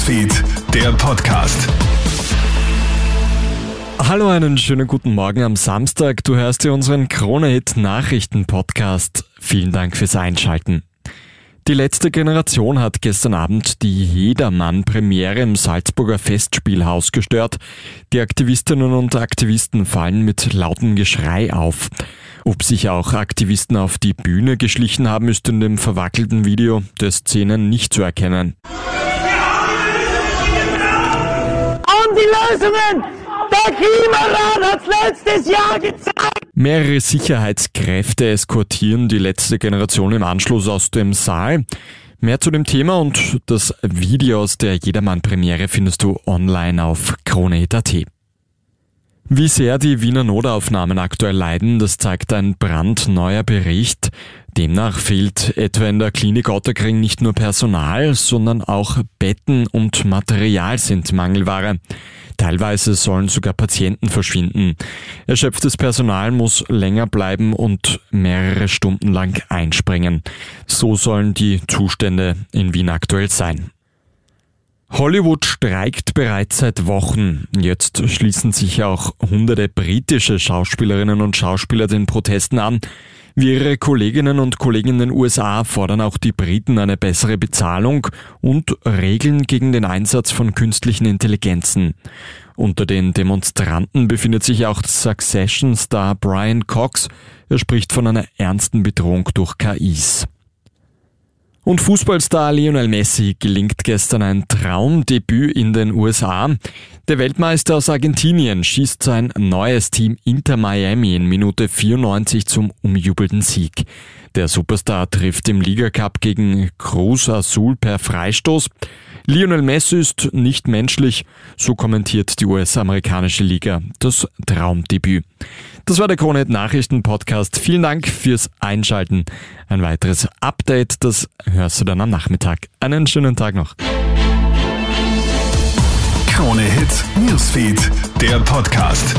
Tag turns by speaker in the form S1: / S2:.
S1: Newsfeed, der Podcast.
S2: Hallo, einen schönen guten Morgen am Samstag. Du hörst dir unseren Krone-Hit Nachrichten-Podcast. Vielen Dank fürs Einschalten. Die letzte Generation hat gestern Abend die Jedermann-Premiere im Salzburger Festspielhaus gestört. Die Aktivistinnen und Aktivisten fallen mit lautem Geschrei auf. Ob sich auch Aktivisten auf die Bühne geschlichen haben, ist in dem verwackelten Video der Szenen nicht zu erkennen.
S3: Die Lösungen! Der Klimarat hat's letztes Jahr gezeigt!
S2: Mehrere Sicherheitskräfte eskortieren die letzte Generation im Anschluss aus dem Saal. Mehr zu dem Thema und das Video aus der Jedermann-Premiere findest du online auf krone.at. Wie sehr die Wiener Notaufnahmen aktuell leiden, das zeigt ein brandneuer Bericht. Demnach fehlt etwa in der Klinik Otterkring nicht nur Personal, sondern auch Betten und Material sind Mangelware. Teilweise sollen sogar Patienten verschwinden. Erschöpftes Personal muss länger bleiben und mehrere Stunden lang einspringen. So sollen die Zustände in Wien aktuell sein. Hollywood streikt bereits seit Wochen. Jetzt schließen sich auch hunderte britische Schauspielerinnen und Schauspieler den Protesten an. Wie ihre Kolleginnen und Kollegen in den USA fordern auch die Briten eine bessere Bezahlung und Regeln gegen den Einsatz von künstlichen Intelligenzen. Unter den Demonstranten befindet sich auch Succession-Star Brian Cox. Er spricht von einer ernsten Bedrohung durch KIs. Und Fußballstar Lionel Messi gelingt gestern ein Traumdebüt in den USA. Der Weltmeister aus Argentinien schießt sein neues Team Inter Miami in Minute 94 zum umjubelten Sieg. Der Superstar trifft im Ligacup gegen Cruz Azul per Freistoß. Lionel Messi ist nicht menschlich, so kommentiert die US-amerikanische Liga das Traumdebüt. Das war der Kronet Nachrichten Podcast. Vielen Dank fürs Einschalten. Ein weiteres Update, das hörst du dann am Nachmittag. Einen schönen Tag noch.
S1: Krone Hits, Newsfeed, der Podcast.